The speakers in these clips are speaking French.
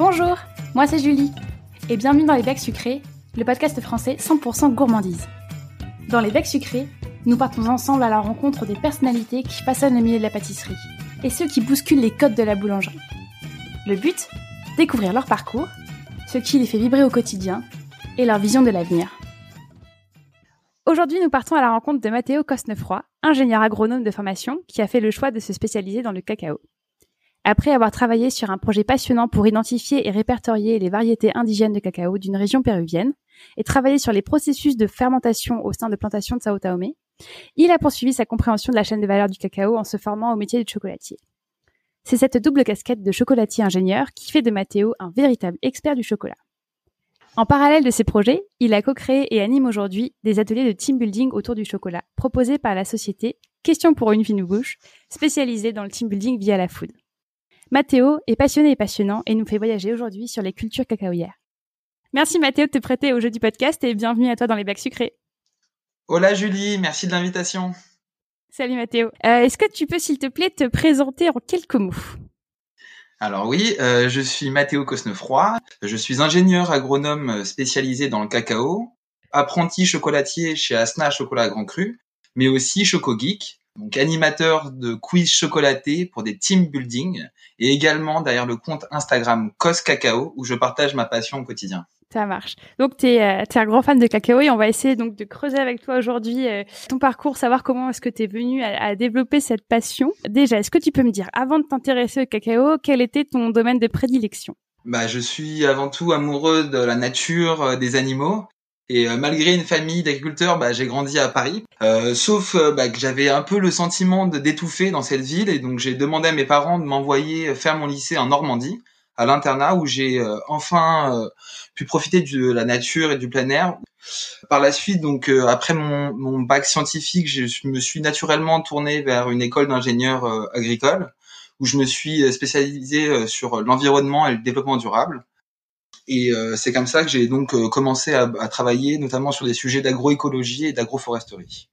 Bonjour, moi c'est Julie, et bienvenue dans Les Becs Sucrés, le podcast français 100% gourmandise. Dans Les Becs Sucrés, nous partons ensemble à la rencontre des personnalités qui façonnent le milieu de la pâtisserie, et ceux qui bousculent les codes de la boulangerie. Le but Découvrir leur parcours, ce qui les fait vibrer au quotidien, et leur vision de l'avenir. Aujourd'hui, nous partons à la rencontre de Matteo Cosnefroy, ingénieur agronome de formation qui a fait le choix de se spécialiser dans le cacao. Après avoir travaillé sur un projet passionnant pour identifier et répertorier les variétés indigènes de cacao d'une région péruvienne et travailler sur les processus de fermentation au sein de plantations de Sao Tome, il a poursuivi sa compréhension de la chaîne de valeur du cacao en se formant au métier de chocolatier. C'est cette double casquette de chocolatier ingénieur qui fait de Matteo un véritable expert du chocolat. En parallèle de ces projets, il a co-créé et anime aujourd'hui des ateliers de team building autour du chocolat proposés par la société Question pour une fine bouche, spécialisée dans le team building via la food. Mathéo est passionné et passionnant et nous fait voyager aujourd'hui sur les cultures cacaoyères. Merci Mathéo de te prêter au jeu du podcast et bienvenue à toi dans les bacs sucrés. Hola Julie, merci de l'invitation. Salut Mathéo. Euh, est-ce que tu peux s'il te plaît te présenter en quelques mots? Alors oui, euh, je suis Mathéo Cosnefroy, je suis ingénieur agronome spécialisé dans le cacao, apprenti chocolatier chez Asna Chocolat Grand Cru, mais aussi Choco Geek, donc animateur de quiz chocolaté pour des team building et également derrière le compte Instagram Cos Cacao où je partage ma passion au quotidien. Ça marche. Donc tu es, euh, un grand fan de cacao et on va essayer donc de creuser avec toi aujourd'hui euh, ton parcours, savoir comment est-ce que tu es venu à, à, développer cette passion. Déjà, est-ce que tu peux me dire avant de t'intéresser au cacao, quel était ton domaine de prédilection? Bah, je suis avant tout amoureux de la nature, euh, des animaux. Et euh, malgré une famille d'agriculteurs, bah, j'ai grandi à Paris. Euh, sauf euh, bah, que j'avais un peu le sentiment d'étouffer dans cette ville, et donc j'ai demandé à mes parents de m'envoyer faire mon lycée en Normandie, à l'internat, où j'ai enfin pu profiter de la nature et du plein air. Par la suite, donc après mon, mon, bac scientifique, je me suis naturellement tourné vers une école d'ingénieur agricole, où je me suis spécialisé sur l'environnement et le développement durable. Et euh, c'est comme ça que j'ai donc euh, commencé à, à, travailler notamment sur des sujets d'agroécologie et d'agroforesterie.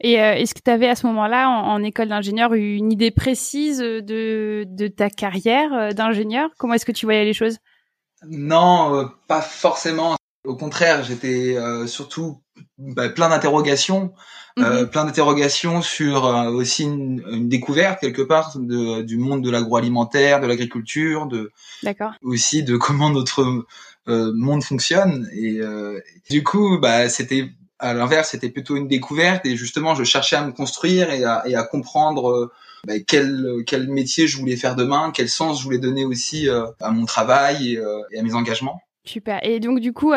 Et euh, est-ce que tu avais à ce moment-là, en, en école d'ingénieur, une idée précise de, de ta carrière d'ingénieur? Comment est-ce que tu voyais les choses? Non, pas forcément. Au contraire, j'étais surtout bah, plein d'interrogations, euh, mhm. plein d'interrogations sur euh, aussi une, une, découverte quelque part de, du monde de l'agroalimentaire, de l'agriculture, de aussi de comment notre euh, monde fonctionne. Et du coup, bah, c'était à l'inverse, c'était plutôt une découverte et justement, je cherchais à me construire et à, et à comprendre bah, quel, quel métier je voulais faire demain, quel sens je voulais donner aussi à mon travail et, et, à mes engagements. Super. Et donc du coup,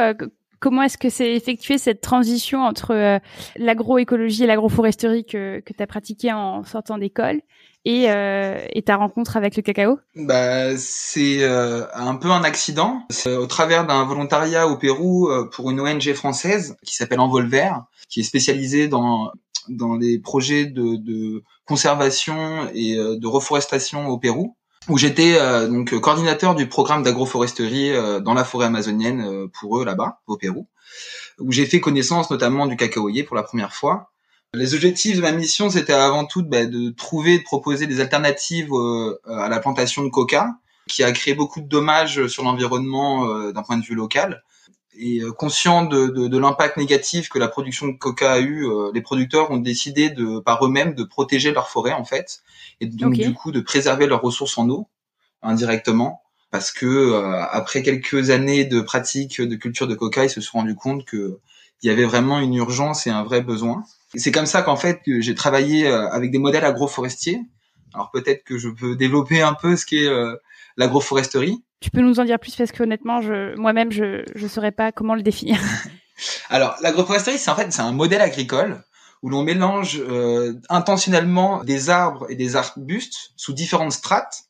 Comment est-ce que c'est effectué cette transition entre euh, l'agroécologie et l'agroforesterie que, que tu as pratiqué en sortant d'école et, euh, et, ta rencontre avec le cacao? Bah, C'est euh, un peu un accident. Au travers d'un volontariat au Pérou euh, pour une ONG française qui s'appelle Envolver, qui est spécialisée dans, dans les projets de, de conservation et de reforestation au Pérou où j'étais euh, donc coordinateur du programme d'agroforesterie euh, dans la forêt amazonienne euh, pour eux là-bas au Pérou, où j'ai fait connaissance notamment du cacaoyer pour la première fois. Les objectifs de ma mission, c'était avant tout bah, de trouver, de proposer des alternatives à la plantation de coca, qui a créé beaucoup de dommages sur l'environnement d'un point de vue local. Et conscient de, de, de l'impact négatif que la production de coca a eu, les producteurs ont décidé de, par eux-mêmes de protéger leur forêt en fait et donc du coup de préserver leurs ressources en eau indirectement parce que euh, après quelques années de pratique de culture de coca, ils se sont rendus compte que il y avait vraiment une urgence et un vrai besoin. C'est comme ça qu'en fait j'ai travaillé euh, avec des modèles agroforestiers. Alors peut-être que je peux développer un peu ce qu'est euh, l'agroforesterie. Tu peux nous en dire plus parce que honnêtement, je, moi-même, je ne saurais pas comment le définir. Alors l'agroforesterie, c'est en fait c'est un modèle agricole où l'on mélange euh, intentionnellement des arbres et des arbustes sous différentes strates,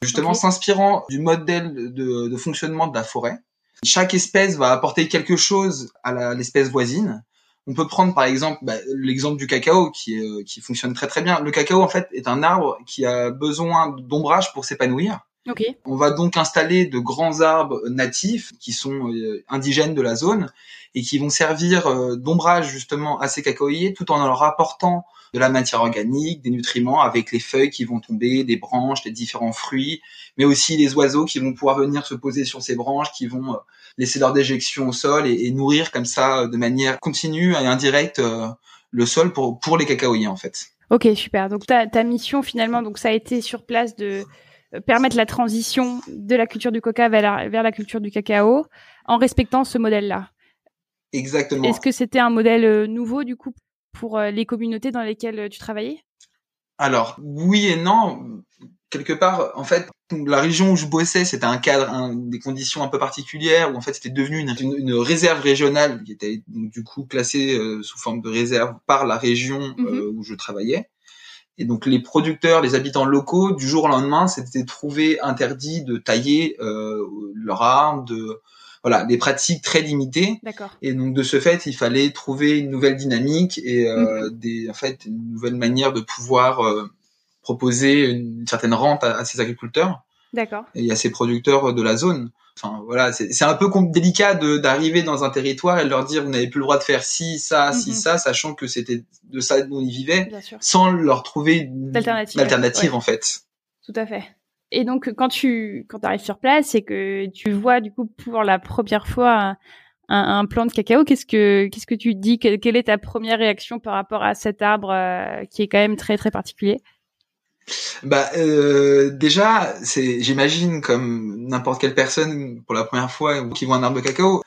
justement s'inspirant du modèle de, de, fonctionnement de la forêt. Chaque espèce va apporter quelque chose à l'espèce voisine. On peut prendre par exemple bah, l'exemple du cacao qui, euh, qui fonctionne très très bien. Le cacao en fait est un arbre qui a besoin d'ombrage pour s'épanouir. Okay. On va donc installer de grands arbres natifs qui sont euh, indigènes de la zone et qui vont servir euh, d'ombrage justement à ces cacaoyers tout en leur apportant de la matière organique, des nutriments avec les feuilles qui vont tomber, des branches, les différents fruits, mais aussi les oiseaux qui vont pouvoir venir se poser sur ces branches, qui vont laisser leur déjection au sol et, nourrir comme ça de manière continue et indirecte le sol pour pour les cacaoyers en fait. Ok, super. Donc ta, ta mission finalement, donc ça a été sur place de euh, permettre la transition de la culture du coca vers la, vers la culture du cacao en respectant ce modèle-là. Exactement. Est-ce que c'était un modèle euh, nouveau du coup pour euh, les communautés dans lesquelles tu travaillais? Alors oui et non. Quelque part, en fait, la région où je bossais, c'était un cadre, des conditions un peu particulières où en fait c'était devenu une, une, réserve régionale qui était donc, du coup classée sous forme de réserve par la région mhm. où je travaillais. Et donc les producteurs, les habitants locaux, du jour au lendemain, s'étaient trouvés interdits de tailler euh, leurs arbres, de voilà, des pratiques très limitées. Et donc de ce fait, il fallait trouver une nouvelle dynamique et euh, mhm. des, en fait, une nouvelle manière de pouvoir euh, proposer une certaine rente à, à ces agriculteurs. D'accord. Et à ces producteurs de la zone. Enfin voilà, c'est un peu délicat d'arriver dans un territoire et de leur dire vous n'avez plus le droit de faire ci, ça, ci, mhm. ça, sachant que c'était de ça dont ils vivaient, sans leur trouver une alternative, en fait. Tout à fait. Et donc quand tu quand arrives sur place et que tu vois du coup pour la première fois un, un, plant de cacao, qu'est-ce que qu'est-ce que tu dis? Quelle, quelle, est ta première réaction par rapport à cet arbre euh, qui est quand même très très particulier? Bah euh, déjà, c'est j'imagine comme n'importe quelle personne pour la première fois qui voit un arbre de cacao,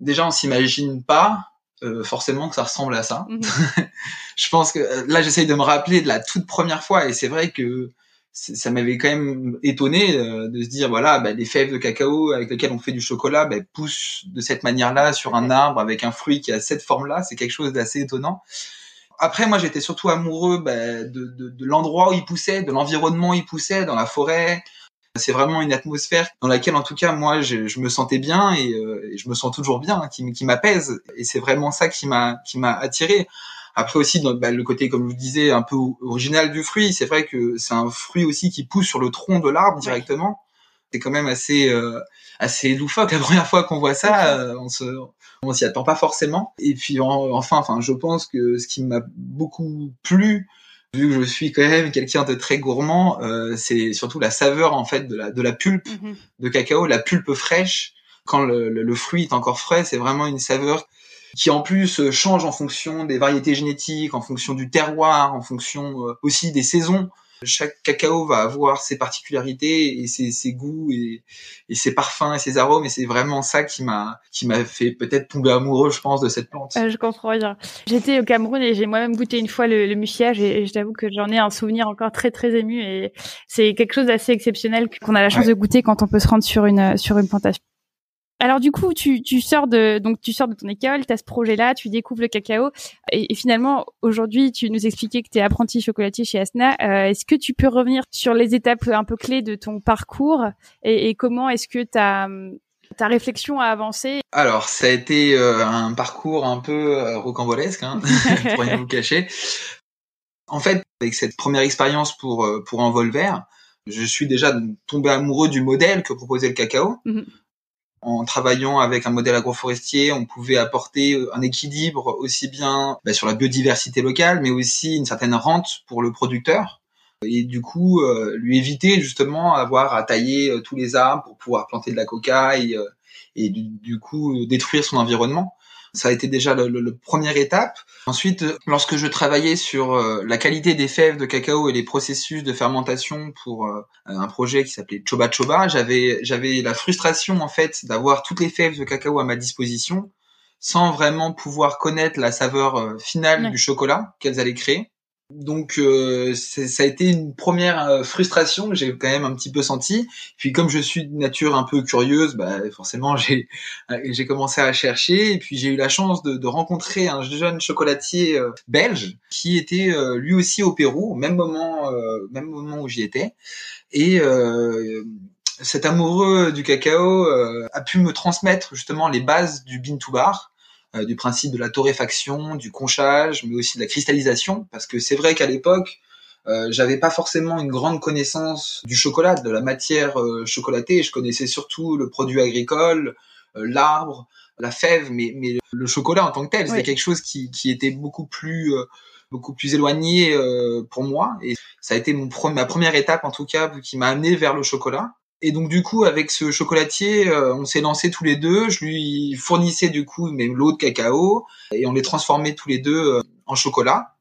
déjà on s'imagine pas euh, forcément que ça ressemble à ça. Mhm. je pense que euh, là j'essaye de me rappeler de la toute première fois et c'est vrai que ça m'avait quand même étonné euh, de se dire voilà bah, les fèves de cacao avec lesquelles on fait du chocolat bah, poussent de cette manière-là sur un arbre avec un fruit qui a cette forme-là, c'est quelque chose d'assez étonnant après, moi, j'étais surtout amoureux bah, de, de, de l'endroit où il poussait, de l'environnement où il poussait, dans la forêt. C'est vraiment une atmosphère dans laquelle, en tout cas, moi, je, je me sentais bien et, euh, je me sens toujours bien, hein, qui, qui m'apaise. Et c'est vraiment ça qui m'a qui m'a attiré. Après aussi, dans, bah, le côté, comme je vous disais, un peu original du fruit. C'est vrai que c'est un fruit aussi qui pousse sur le tronc de l'arbre directement. C'est quand même assez euh, assez loufoque la première fois qu'on voit ça. Euh, on se on s'y attend pas forcément. Et puis enfin, enfin, je pense que ce qui m'a beaucoup plu, vu que je suis quand même quelqu'un de très gourmand, euh, c'est surtout la saveur en fait de la de la pulpe mhm. de cacao, la pulpe fraîche. Quand le, le, fruit est encore frais, c'est vraiment une saveur qui en plus change en fonction des variétés génétiques, en fonction du terroir, en fonction euh, aussi des saisons. Chaque cacao va avoir ses particularités et ses, ses goûts et, et, ses parfums et ses arômes et c'est vraiment ça qui m'a qui m'a fait peut-être tomber amoureux, je pense, de cette plante. Euh, je comprends bien. J'étais au Cameroun et j'ai moi-même goûté une fois le, le muciage et, je t'avoue que j'en ai un souvenir encore très très ému et c'est quelque chose d'assez exceptionnel qu'on a la chance de goûter quand on peut se rendre sur une sur une plantation. Alors du coup, tu, tu sors de donc tu sors de ton école, tu as ce projet-là, tu découvres le cacao et, finalement aujourd'hui, tu nous expliquais que tu es apprenti chocolatier chez Asna. Euh, est-ce que tu peux revenir sur les étapes un peu clés de ton parcours et, comment est-ce que ta ta réflexion a avancé? Alors, ça a été euh, un parcours un peu euh, rocambolesque, hein, pour rien vous cacher. En fait, avec cette première expérience pour pour Envolver, je suis déjà tombé amoureux du modèle que proposait le cacao. Mm-hmm en travaillant avec un modèle agroforestier, on pouvait apporter euh, un équilibre aussi bien bah, sur la biodiversité locale, mais aussi une certaine rente pour le producteur. Et du coup, euh, lui éviter justement avoir à tailler euh, tous les arbres pour pouvoir planter de la coca et, et du, coup détruire son environnement. Ça a été déjà le, le, première étape. Ensuite, lorsque je travaillais sur euh, la qualité des fèves de cacao et les processus de fermentation pour euh, un projet qui s'appelait Choba Choba, j'avais j'avais la frustration en fait d'avoir toutes les fèves de cacao à ma disposition sans vraiment pouvoir connaître la saveur euh, finale du chocolat qu'elles allaient créer. Donc euh, ça a été une première euh, frustration que j'ai quand même un petit peu senti. Puis comme je suis de nature un peu curieuse, bah, forcément j'ai euh, j'ai commencé à chercher. Et puis j'ai eu la chance de, de, rencontrer un jeune chocolatier belge qui était lui aussi au Pérou au même moment même moment où j'y étais. Et cet amoureux du cacao a pu me transmettre justement les bases du bean to bar. euh, du principe de la torréfaction, du conchage, mais aussi de la cristallisation, parce que c'est vrai qu'à l'époque, euh, j'avais pas forcément une grande connaissance du chocolat, de la matière euh, chocolatée. Je connaissais surtout le produit agricole, euh, l'arbre, la fève, mais, mais le chocolat en tant que tel, c'était quelque chose qui, qui était beaucoup plus beaucoup plus éloigné euh, pour moi. Et ça a été mon ma première étape en tout cas qui m'a amené vers le chocolat. Et donc du coup, avec ce chocolatier, euh, on s'est lancé tous les deux. Je lui fournissais du coup mes lots de cacao et on les transformait tous les deux en chocolat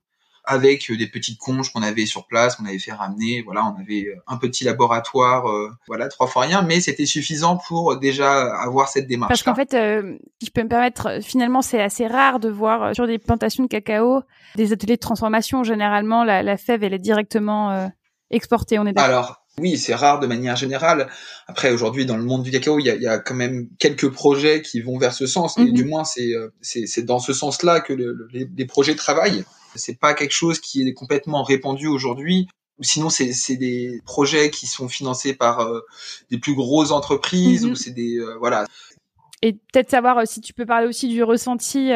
avec des petites conches qu'on avait sur place, qu'on avait fait ramener. Voilà, on avait un petit laboratoire, euh, voilà, trois fois rien, mais c'était suffisant pour déjà avoir cette démarche. Parce qu'en fait, euh, si je peux me permettre, finalement, c'est assez rare de voir euh, sur des plantations de cacao des ateliers de transformation. Généralement, la, la fève, elle est directement exportée. On est. Alors. Oui, c'est rare de manière générale. Après, aujourd'hui, dans le monde du cacao, il y a, y a, quand même quelques projets qui vont vers ce sens. Et mhm. du moins, c'est c'est dans ce sens-là que le, les, les projets travaillent. C'est pas quelque chose qui est complètement répandu aujourd'hui. Sinon, c'est des projets qui sont financés par euh, des plus grosses entreprises mhm. ou c'est des euh, voilà. Et peut-être savoir euh, si tu peux parler aussi du ressenti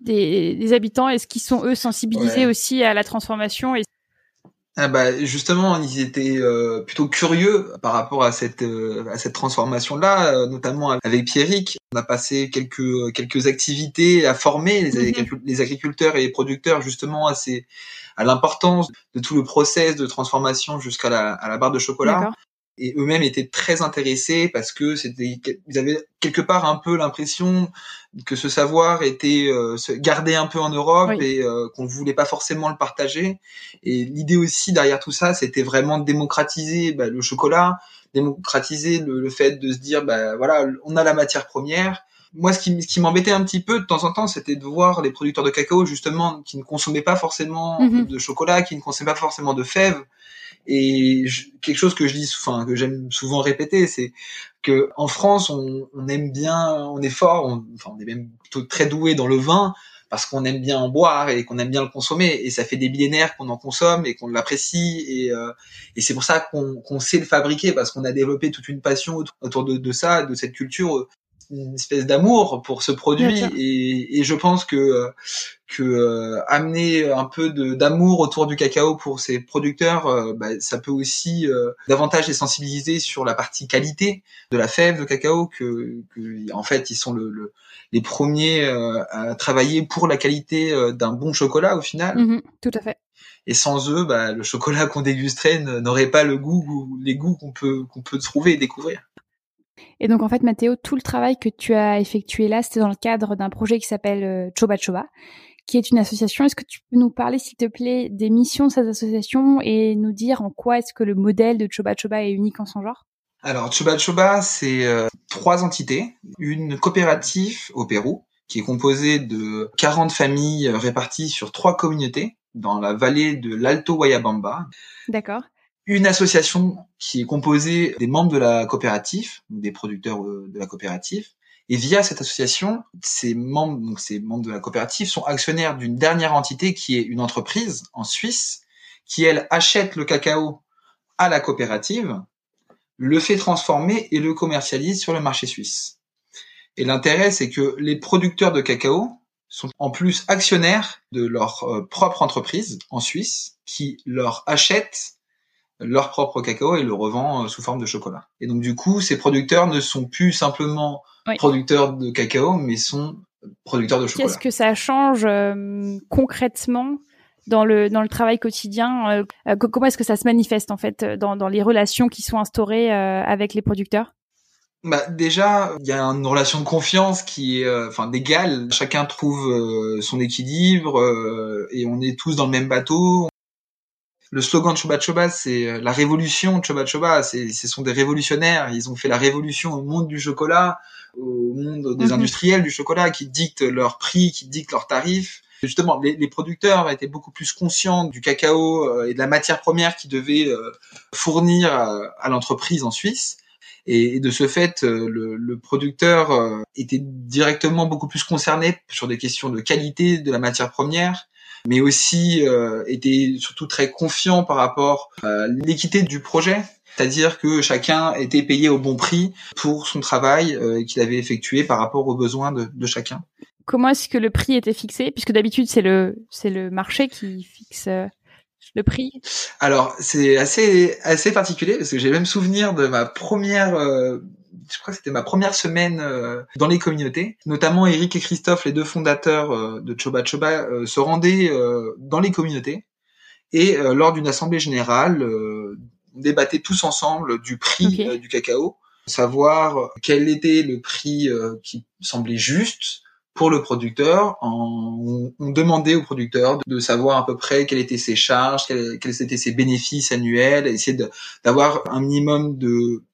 des, des, habitants. Est-ce qu'ils sont eux sensibilisés aussi à la transformation et ah bah justement, ils étaient euh, plutôt curieux par rapport à cette euh, à cette transformation là, euh, notamment avec Pierrick. On a passé quelques quelques activités à former les, mhm. les agriculteurs et les producteurs justement à ces à l'importance de tout le process de transformation jusqu'à la à la barre de chocolat et eux-mêmes étaient très intéressés parce que c'était ils avaient quelque part un peu l'impression que ce savoir était euh, gardé un peu en Europe et euh, qu'on voulait pas forcément le partager. Et l'idée aussi derrière tout ça c'était vraiment de démocratiser bah, le chocolat démocratiser le, le, fait de se dire bah voilà on a la matière première. Moi, ce qui, ce qui m'embêtait un petit peu de temps en temps, c'était de voir les producteurs de cacao justement qui ne consommaient pas forcément mm-hmm. de chocolat, qui ne consommaient pas forcément de fèves, et quelque chose que je dis, enfin que j'aime souvent répéter, c'est que en France, on, on, aime bien, on est fort, on, enfin on est même plutôt très doué dans le vin parce qu'on aime bien en boire et qu'on aime bien le consommer. Et ça fait des millénaires qu'on en consomme et qu'on l'apprécie. Et, euh, et c'est pour ça qu'on qu'on sait le fabriquer parce qu'on a développé toute une passion autour de, de ça, de cette culture une espèce d'amour pour ce produit et, et, je pense que que euh, amener un peu d'amour autour du cacao pour ces producteurs, euh, bah, ça peut aussi euh, davantage les sensibiliser sur la partie qualité de la fève de cacao que, que en fait ils sont le, le les premiers à travailler pour la qualité d'un bon chocolat au final. Mm-hmm, tout à fait. Et sans eux, bah, le chocolat qu'on dégusterait n'aurait pas le goût, les goûts qu'on peut qu'on peut trouver et découvrir. Et donc en fait, Mathéo, tout le travail que tu as effectué là, c'était dans le cadre d'un projet qui s'appelle euh, Choba Choba, qui est une association. Est-ce que tu peux nous parler, s'il te plaît, des missions de cette association et nous dire en quoi est-ce que le modèle de Choba Choba est unique en son genre? Alors Choba Choba, c'est euh, trois entités. Une coopérative au Pérou qui est composée de 40 familles réparties sur trois communautés dans la vallée de l'Alto Guayabamba. D'accord une association qui est composée des membres de la coopérative, des producteurs euh, de la coopérative. Et via cette association, ces membres, donc ces membres de la coopérative sont actionnaires d'une dernière entité qui est une entreprise en Suisse qui, elle, achète le cacao à la coopérative, le fait transformer et le commercialise sur le marché suisse. Et l'intérêt, c'est que les producteurs de cacao sont en plus actionnaires de leur euh, propre entreprise en Suisse qui leur achète leur propre cacao et le revend euh, sous forme de chocolat. Et donc du coup, ces producteurs ne sont plus simplement producteurs de cacao, mais sont producteurs de chocolat. Qu'est-ce que ça change euh, concrètement dans le dans le travail quotidien euh, Comment est-ce que ça se manifeste en fait dans, dans les relations qui sont instaurées avec les producteurs? Bah déjà, il y a une relation de confiance qui est, enfin, d'égal. Chacun trouve son équilibre et on est tous dans le même bateau le slogan de Choba Choba, c'est euh, la révolution de Choba Choba. C'est, ce sont des révolutionnaires. Ils ont fait la révolution au monde du chocolat, au monde des mhm. industriels du chocolat qui dictent leurs prix, qui dictent leurs tarifs. Justement, les, les, producteurs étaient beaucoup plus conscients du cacao euh, et de la matière première qu'ils devaient euh, fournir à, l'entreprise en Suisse. Et, de ce fait, le, le producteur était directement beaucoup plus concerné sur des questions de qualité de la matière première mais aussi euh, était surtout très confiant par rapport à l'équité du projet. C'est-à-dire que chacun était payé au bon prix pour son travail euh, qu'il avait effectué par rapport aux besoins de, de chacun. Comment est-ce que le prix était fixé? Puisque d'habitude c'est le c'est le marché qui fixe euh, le prix Alors c'est assez assez particulier parce que j'ai même souvenir de ma première euh, je crois que c'était ma première semaine dans les communautés. Notamment Eric et Christophe, les deux fondateurs de Choba Choba, se rendaient dans les communautés et lors d'une assemblée générale, on débattait tous ensemble du prix du cacao, savoir quel était le prix qui semblait juste pour le producteur. On, demandait au producteur de, savoir à peu près quelles étaient ses charges, quels, étaient ses bénéfices annuels, essayer d'avoir un minimum de...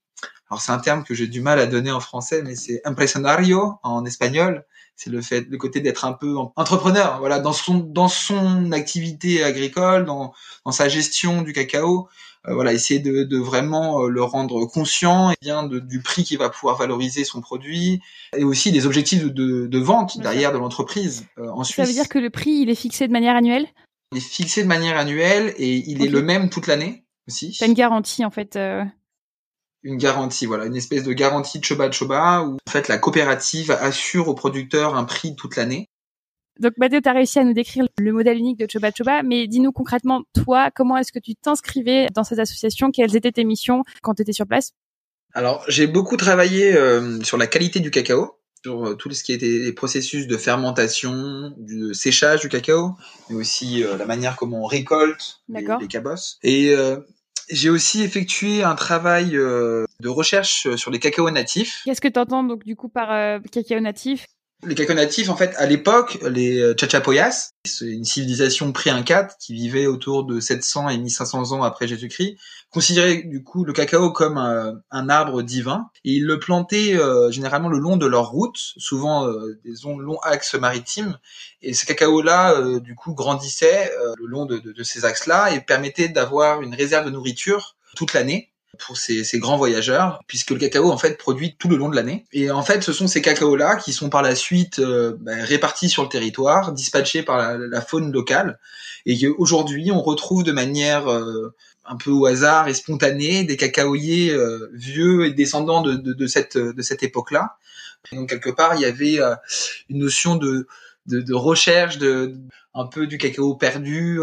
Alors c'est un terme que j'ai du mal à donner en français, mais c'est impresionario en espagnol. C'est le fait, le côté d'être un peu entrepreneur, voilà, dans son dans son activité agricole, dans dans sa gestion du cacao, euh, voilà, essayer de, de vraiment euh, le rendre conscient et bien de, du prix qu'il va pouvoir valoriser son produit et aussi des objectifs de, de vente derrière de l'entreprise euh, en Suisse. Ça veut dire que le prix il est fixé de manière annuelle? Il est fixé de manière annuelle et il est le même toute l'année aussi. C'est une garantie en fait. Une garantie, voilà, une espèce de garantie de Choba Choba où en fait la coopérative assure au producteur un prix toute l'année. Donc Mathéo, tu as réussi à nous décrire le modèle unique de Choba Choba, mais dis-nous concrètement, toi, comment est-ce que tu t'inscrivais dans cette association Quelles étaient tes missions quand tu étais sur place? Alors, j'ai beaucoup travaillé euh, sur la qualité du cacao, sur euh, tout ce qui était les processus de fermentation, du séchage du cacao, mais aussi euh, la manière comment on récolte les, les, cabosses. Et j'ai aussi effectué un travail de recherche sur les cacao natifs. Qu'est-ce que tu entends donc du coup par cacao natif? Les cacao natifs, en fait, à l'époque, les euh, Chachapoyas, c'est une civilisation pré-incate qui vivait autour de 700 et 1500 ans après Jésus-Christ, considéraient du coup le cacao comme un, arbre divin et ils le plantaient euh, généralement le long de leur route, souvent euh, des longs axes maritimes. Et ce cacao-là, du coup, grandissait le long de, de ces axes-là et permettait d'avoir une réserve de nourriture toute l'année pour ces, ces, grands voyageurs, puisque le cacao en fait produit tout le long de l'année. Et en fait, ce sont ces cacaos-là qui sont par la suite euh, ben, répartis sur le territoire, dispatchés par la, faune locale, et qu'aujourd'hui on retrouve de manière euh, un peu au hasard et spontanée des cacaoyers euh, vieux et descendants de, de, de cette, de cette époque-là. Donc quelque part, il y avait une notion de, de, de, recherche de un peu du cacao perdu,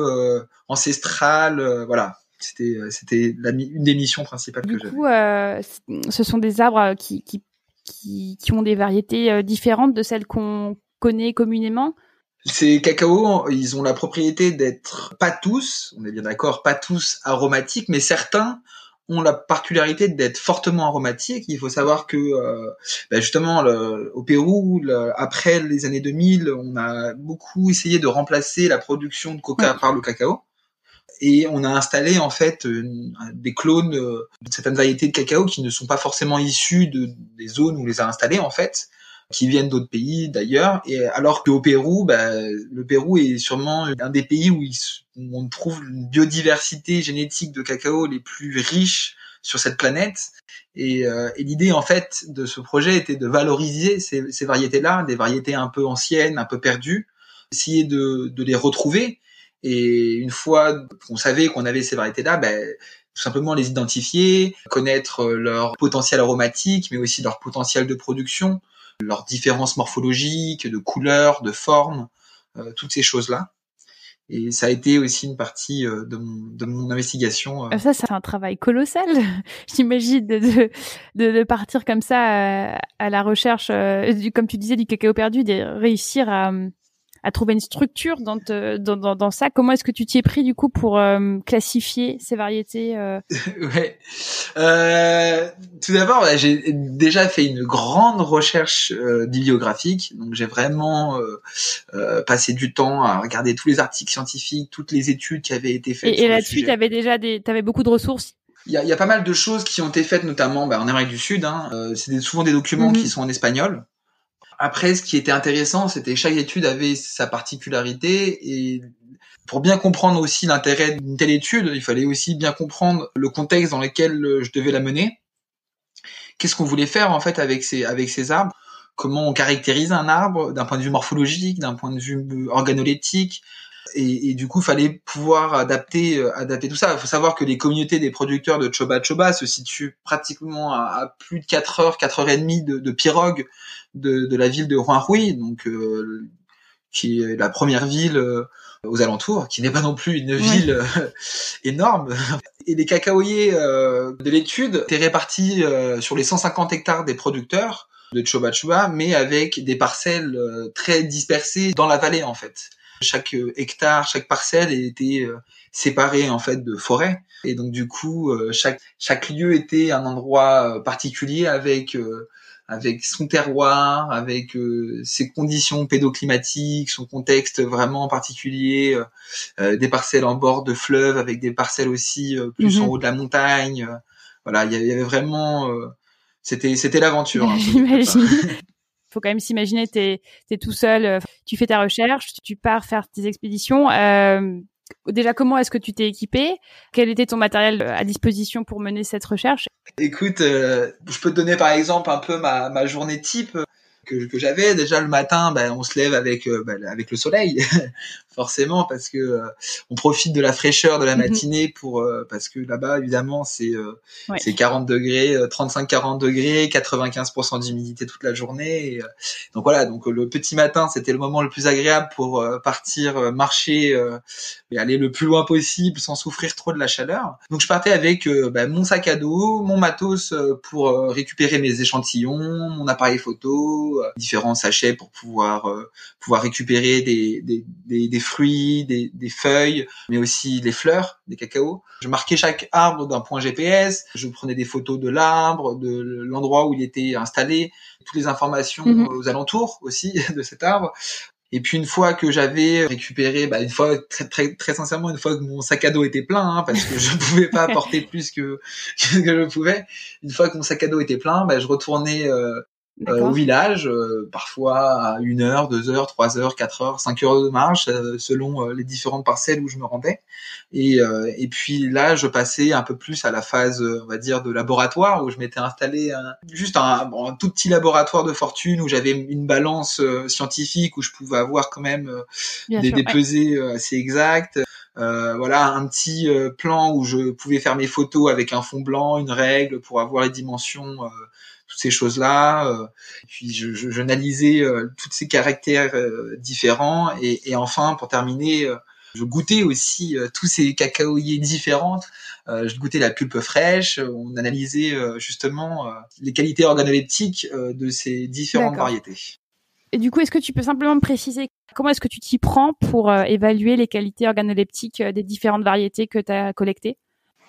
ancestral, voilà c'était euh, c'était une des missions principales du que coup, euh, ce sont des arbres qui, qui, qui, qui ont des variétés euh, différentes de celles qu'on connaît communément. Ces cacao, ils ont la propriété d'être pas tous, on est bien d'accord, pas tous aromatiques, mais certains ont la particularité d'être fortement aromatiques. Il faut savoir que euh, bah justement le, au Pérou, le, après les années 2000, on a beaucoup essayé de remplacer la production de coca par le cacao et on a installé en fait des clones euh, de certaines variétés de cacao qui ne sont pas forcément issus de, des zones où on les a installés en fait qui viennent d'autres pays d'ailleurs. Et alors qu'au Pérou bah, le Pérou est sûrement un des pays où, on trouve une biodiversité génétique de cacao les plus riches sur cette planète. Et, euh, l'idée en fait de ce projet était de valoriser ces, ces variétés là des variétés un peu anciennes un peu perdues essayer de les retrouver et une fois qu'on savait qu'on avait ces variétés-là, ben, tout simplement les identifier, connaître leur potentiel aromatique, mais aussi leur potentiel de production, leurs différences morphologiques, de couleurs, de formes, euh, toutes ces choses-là. Et ça a été aussi une partie euh, de, mon, de mon investigation. Euh. Ça, c'est un travail colossal, j'imagine, de, de, de, partir comme ça à, à la recherche, du, comme tu disais, du cacao perdu, de réussir à, à trouver une structure dans, dans, dans, dans, ça. Comment est-ce que tu t'y es pris du coup pour euh, classifier ces variétés euh... Ouais. Euh, tout d'abord, j'ai déjà fait une grande recherche euh, bibliographique, donc j'ai vraiment euh, passé du temps à regarder tous les articles scientifiques, toutes les études qui avaient été faites. Et, et là-dessus, tu avais déjà des, avais beaucoup de ressources? Il y a, y a, pas mal de choses qui ont été faites, notamment bah, en Amérique du Sud. Hein. c'est souvent des documents qui mhm. sont en espagnol. Après, ce qui était intéressant, c'était chaque étude avait sa particularité et pour bien comprendre aussi l'intérêt d'une telle étude, il fallait aussi bien comprendre le contexte dans lequel je devais la mener. Qu'est-ce qu'on voulait faire en fait avec ces avec ces arbres? Comment on caractérise un arbre d'un point de vue morphologique, d'un point de vue organoleptique? Et, et, du coup, il fallait pouvoir adapter, euh, adapter tout ça. Il faut savoir que les communautés des producteurs de Choba Choba se situent pratiquement à, plus de 4 heures, 4 heures et demie de, de pirogue de, de la ville de Huanhui. Donc, euh, qui est la première ville euh, aux alentours, qui n'est pas non plus une ville euh, énorme. Et les cacaoyers euh, de l'étude étaient répartis sur les 150 hectares des producteurs de Choba Choba, mais avec des parcelles très dispersées dans la vallée en fait. Chaque hectare, chaque parcelle était séparée en fait de forêt, et donc du coup chaque chaque lieu était un endroit particulier avec avec son terroir, avec euh, ses conditions pédoclimatiques, son contexte vraiment particulier, euh, euh, des parcelles en bord de fleuve, avec des parcelles aussi plus en mhm. haut de la montagne. voilà, il y avait vraiment, c'était c'était l'aventure. Hein, J'imagine. faut quand même s'imaginer, tu es, tout seul, tu fais ta recherche, tu pars faire tes expéditions. Euh, déjà, comment est-ce que tu t'es équipé? Quel était ton matériel à disposition pour mener cette recherche? Écoute, euh, je peux te donner par exemple un peu ma journée type que, que j'avais. Déjà le matin, ben, on se lève avec euh, ben, avec le soleil, forcément, parce que euh, on profite de la fraîcheur de la mhm. matinée pour parce que là-bas évidemment c'est c'est 40 degrés, 35-40 degrés, 95% d'humidité toute la journée. donc voilà, donc le petit matin c'était le moment le plus agréable pour partir marcher et aller le plus loin possible sans souffrir trop de la chaleur. Donc je partais avec ben, mon sac à dos, mon matos pour récupérer mes échantillons, mon appareil photo, euh, différents sachets pour pouvoir euh, pouvoir récupérer des, des, des, des fruits, des, des, feuilles, mais aussi les fleurs, des cacao. Je marquais chaque arbre d'un point GPS. Je prenais des photos de l'arbre, de l'endroit où il était installé, toutes les informations mhm. aux alentours aussi de cet arbre. Et puis une fois que j'avais récupéré, bah une fois très très très sincèrement, une fois que mon sac à dos était plein, hein, parce que je pouvais pas apporter plus que que je pouvais, une fois que mon sac à dos était plein, bah, je retournais euh, au village, euh, parfois à une heure, deux heures, trois heures, quatre heures, cinq heures de marche, euh, selon les différentes parcelles où je me rendais. Et, et puis là, je passais un peu plus à la phase, on va dire, de laboratoire, où je m'étais installé un, juste un, un, tout petit laboratoire de fortune où j'avais une balance scientifique où je pouvais avoir quand même des, des pesées assez exactes. Euh, voilà un petit plan où je pouvais faire mes photos avec un fond blanc, une règle pour avoir les dimensions toutes ces choses-là. Euh, puis je, je, j'analysais euh, tous ces caractères euh, différents et, et, enfin pour terminer, je goûtais aussi tous ces cacaoyers différents. je goûtais la pulpe fraîche. On analysait justement les qualités organoleptiques de ces différentes variétés. Et du coup, est-ce que tu peux simplement me préciser comment est-ce que tu t'y prends pour évaluer les qualités organoleptiques des différentes variétés que tu as collectées?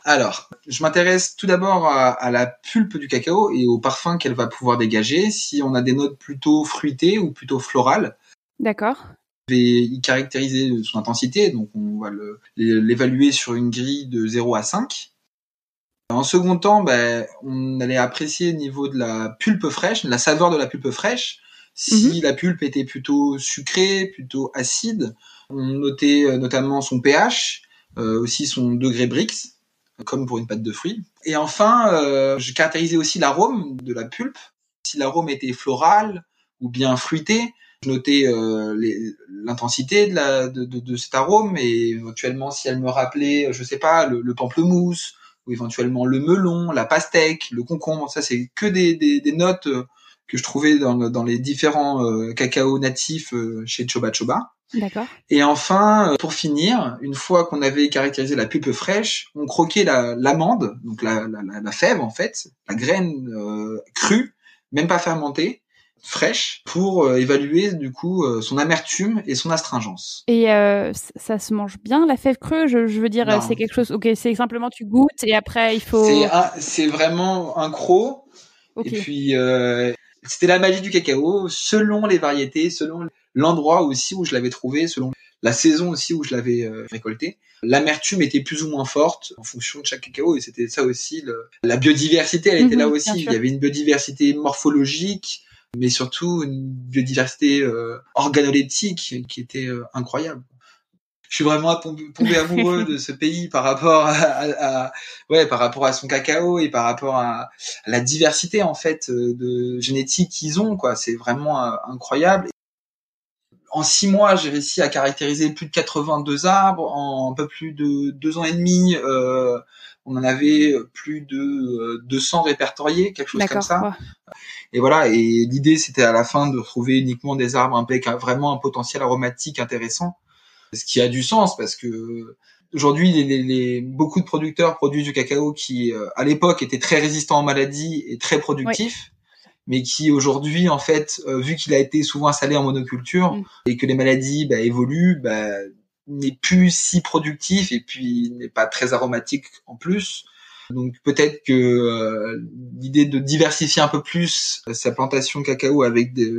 Alors, je m'intéresse tout d'abord à, la pulpe du cacao et au parfum qu'elle va pouvoir dégager. Si on a des notes plutôt fruitées ou plutôt florales. D'accord. Je vais y caractériser son intensité, donc on va l'évaluer sur une grille de 0 à 5. En second temps, ben, on allait apprécier au niveau de la pulpe fraîche, la saveur de la pulpe fraîche. Si mhm. la pulpe était plutôt sucrée, plutôt acide, on notait euh, notamment son pH, euh, aussi son degré Brix comme pour une pâte de fruits. Et enfin, euh, je caractérisais aussi l'arôme de la pulpe. Si l'arôme était floral ou bien fruité, je notais euh, l'intensité de, de, de, cet arôme et éventuellement si elle me rappelait, je sais pas, le, le pamplemousse ou éventuellement le melon, la pastèque, le concombre. Ça, c'est que des, des, des, notes euh, que je trouvais dans, dans les différents euh, cacao natifs euh, chez Choba Choba. D'accord. Et enfin, euh, pour finir, une fois qu'on avait caractérisé la pulpe fraîche, on croquait la l'amande, donc la, la, la, fève en fait, la graine euh, crue, même pas fermentée, fraîche, pour euh, évaluer du coup son amertume et son astringence. Et ça se mange bien la fève crue? Je, je veux dire, c'est quelque chose. Ok, c'est simplement tu goûtes et après il faut. C'est vraiment un croc. Et puis c'était la magie du cacao, selon les variétés, selon l'endroit aussi où je l'avais trouvé, selon la saison aussi où je l'avais euh, récolté. L'amertume était plus ou moins forte en fonction de chaque cacao et c'était ça aussi. La biodiversité, elle était là mhm, aussi. Il y avait une biodiversité morphologique, mais surtout une biodiversité euh, organoleptique qui était euh, incroyable. Je suis vraiment tombé, amoureux de ce pays par rapport à, ouais par rapport à son cacao et par rapport à, à la diversité en fait de génétique qu'ils ont quoi. C'est vraiment incroyable en six mois, j'ai réussi à caractériser plus de 82 arbres. En un peu plus de deux ans et demi, euh, on en avait plus de 200 répertoriés, quelque chose comme ça. Et voilà, et l'idée c'était à la fin de trouver uniquement des arbres avec vraiment un potentiel aromatique intéressant, ce qui a du sens parce que aujourd'hui les, les, beaucoup de producteurs produisent du cacao qui à l'époque était très résistant aux maladies et très productif mais qui aujourd'hui, en fait, euh, vu qu'il a été souvent installé en monoculture mm. et que les maladies bah, évoluent, bah, n'est plus si productif et puis n'est pas très aromatique en plus. Donc peut-être que euh, l'idée de diversifier un peu plus sa plantation cacao avec des,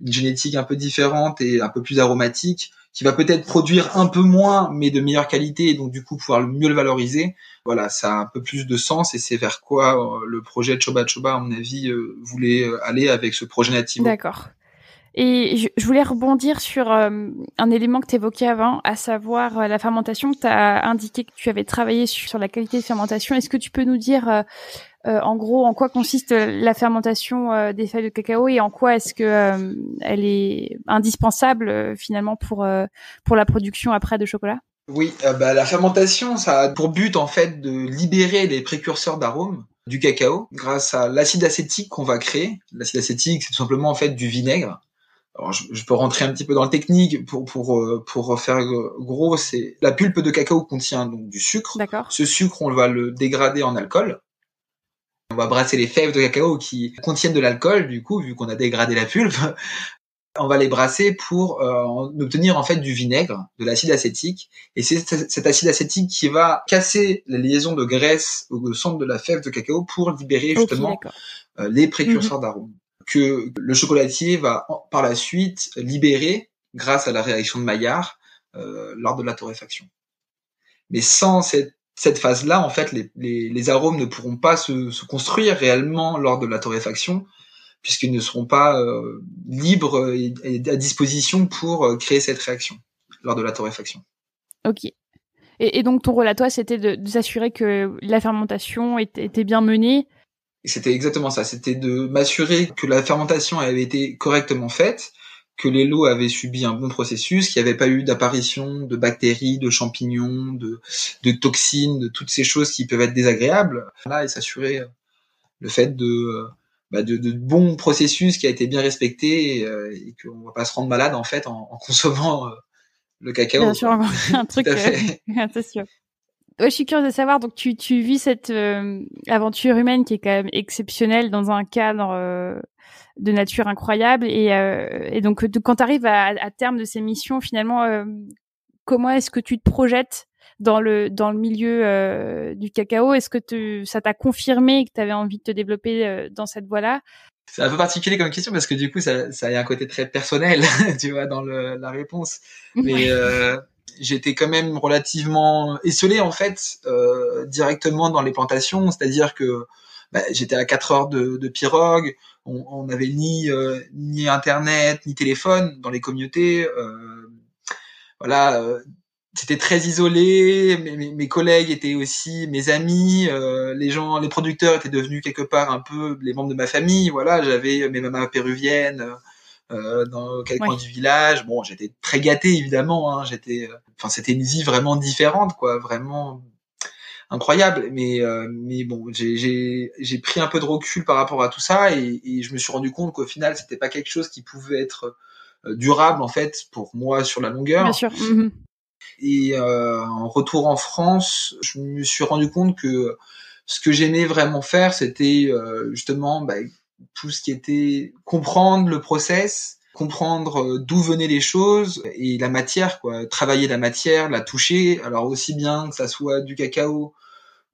une génétique un peu différente et un peu plus aromatique, qui va peut-être produire un peu moins mais de meilleure qualité et donc du coup pouvoir mieux le valoriser. Voilà, ça a un peu plus de sens et c'est vers quoi euh, le projet Choba Choba, à mon avis, euh, voulait euh, aller avec ce projet natif. D'accord. Et je, voulais rebondir sur un élément que tu évoquais avant, à savoir la fermentation. Tu as indiqué que tu avais travaillé sur, la qualité de fermentation. Est-ce que tu peux nous dire en gros, en quoi consiste la fermentation euh, des feuilles de cacao et en quoi est-ce que euh, elle est indispensable finalement pour pour la production après de chocolat? Oui, bah, la fermentation, ça a pour but en fait de libérer les précurseurs d'arômes du cacao grâce à l'acide acétique qu'on va créer. L'acide acétique, c'est tout simplement en fait du vinaigre. Alors, je, peux rentrer un petit peu dans le technique pour pour pour faire gros. C'est la pulpe de cacao contient donc du sucre. D'accord. Ce sucre, on va le dégrader en alcool. On va brasser les fèves de cacao qui contiennent de l'alcool, du coup, vu qu'on a dégradé la pulpe. On va les brasser pour euh, obtenir en fait du vinaigre, de l'acide acétique, et c'est cet acide acétique qui va casser la liaison de graisse au centre de la fève de cacao pour libérer justement euh, les précurseurs mhm. d'arômes que le chocolatier va par la suite libérer grâce à la réaction de Maillard euh, lors de la torréfaction. Mais sans cette cette phase-là, en fait, les, les, les, arômes ne pourront pas se, se, construire réellement lors de la torréfaction, puisqu'ils ne seront pas euh, libres et, à disposition pour euh, créer cette réaction lors de la torréfaction. Ok. Et, et donc ton rôle à toi, c'était de, de s'assurer que la fermentation était, était bien menée? C'était exactement ça. C'était de m'assurer que la fermentation avait été correctement faite, que les lots avaient subi un bon processus, qu'il n'y avait pas eu d'apparition de bactéries, de champignons, de, de, toxines, de toutes ces choses qui peuvent être désagréables. Là, et s'assurer euh, le fait de, bah de, de bons processus qui a été bien respecté et, euh, et qu'on va pas se rendre malade en fait en, en consommant euh, le cacao. Bien sûr, un truc, c'est sûr. Ouais, je suis curieuse de savoir. Donc, tu, tu vis cette aventure humaine qui est quand même exceptionnelle dans un cadre de nature incroyable. Et, euh, et donc, quand tu arrives à, à, terme de ces missions, finalement, euh, comment est-ce que tu te projettes dans le dans le milieu euh, du cacao? Est-ce que ça t'a confirmé que tu avais envie de te développer dans cette voie-là? C'est un peu particulier comme question parce que du coup ça, ça a un côté très personnel, tu vois, dans le, la réponse. Mais euh, j'étais quand même relativement esselé en fait directement dans les plantations, c'est-à-dire que bah, j'étais à 4 heures de, de pirogue, on n'avait ni euh, ni internet ni téléphone dans les communautés euh, voilà euh, c'était très isolé. Mes, mes, collègues étaient aussi mes amis les gens les producteurs étaient devenus quelque part un peu les membres de ma famille voilà. J'avais mes mamans péruviennes dans quel coin du village. Bon j'étais très gâté évidemment hein, j'étais enfin c'était une vie vraiment différente quoi. Vraiment incroyable. Mais euh, mais bon, j'ai j'ai pris un peu de recul par rapport à tout ça et, et je me suis rendu compte qu'au final, c'était pas quelque chose qui pouvait être euh, durable en fait pour moi sur la longueur. Bien sûr. Mhm. Et euh, en retour en France, je me suis rendu compte que ce que j'aimais vraiment faire, c'était euh, justement bah, tout ce qui était comprendre le process, comprendre euh, d'où venaient les choses et la matière, quoi. Travailler la matière, la toucher. Alors aussi bien que ça soit du cacao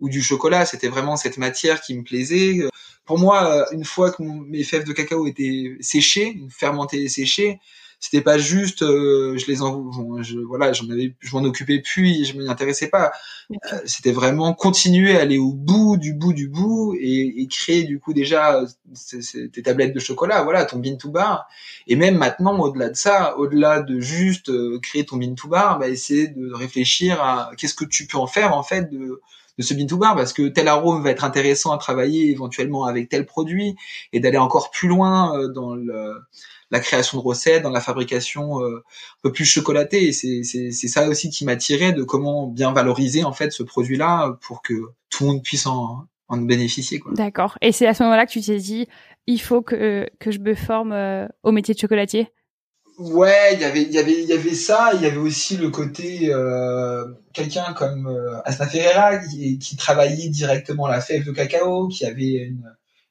ou du chocolat, c'était vraiment cette matière qui me plaisait. Pour moi, une fois que mes fèves de cacao étaient séchées, fermentées et séchées, c'était pas juste euh, je les en je, voilà j'en avais je m'en occupais plus je m'y intéressais pas. Euh, c'était vraiment continuer à aller au bout du bout du bout et, et créer du coup déjà tes tablettes de chocolat voilà ton bean to bar. Et même maintenant au-delà de ça au-delà de juste euh, créer ton bean to bar bah, essayer de réfléchir à qu'est-ce que tu peux en faire en fait de de ce bean to bar. Parce que tel arôme va être intéressant à travailler éventuellement avec tel produit et d'aller encore plus loin euh, dans le, la création de recettes, dans la fabrication euh, un peu plus chocolatée. Et c'est, c'est, c'est ça aussi qui m'a tiré de comment bien valoriser en fait ce produit-là pour que tout le monde puisse en, en bénéficier. Quoi. D'accord. Et c'est à ce moment-là que tu t'es dit, il faut que, que je me forme euh, au métier de chocolatier? Ouais, il y avait, il y avait, y avait ça. Il y avait aussi le côté euh, quelqu'un comme euh, Asna Ferreira qui, qui, travaillait directement la fève de cacao, qui avait une,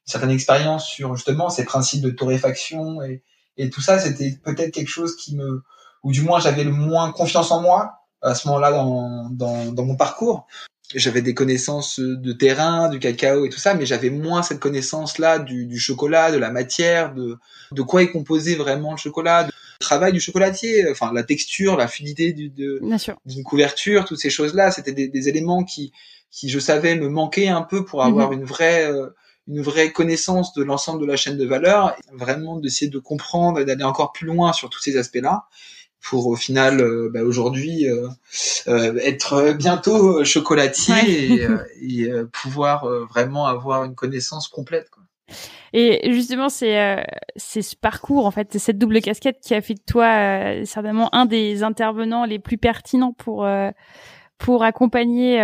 certaine expérience sur justement ces principes de torréfaction et, et tout ça. C'était peut-être quelque chose qui me, ou du moins j'avais le moins confiance en moi à ce moment-là dans, dans, dans mon parcours. J'avais des connaissances de terrain, du cacao et tout ça, mais j'avais moins cette connaissance-là du, du chocolat, de la matière, de, de quoi est composé vraiment le chocolat, travail du chocolatier, enfin la texture, la fluidité du, de, d'une couverture, toutes ces choses-là, c'était des, des, éléments qui, qui je savais me manquaient un peu pour avoir mhm. une vraie euh, une vraie connaissance de l'ensemble de la chaîne de valeur, vraiment d'essayer de comprendre et d'aller encore plus loin sur tous ces aspects-là pour au final euh, bah, aujourd'hui euh, euh, être bientôt chocolatier et, et pouvoir vraiment avoir une connaissance complète. Quoi. Et justement, c'est euh, c'est ce parcours, en fait, cette double casquette qui a fait de toi euh, certainement un des intervenants les plus pertinents pour euh, pour accompagner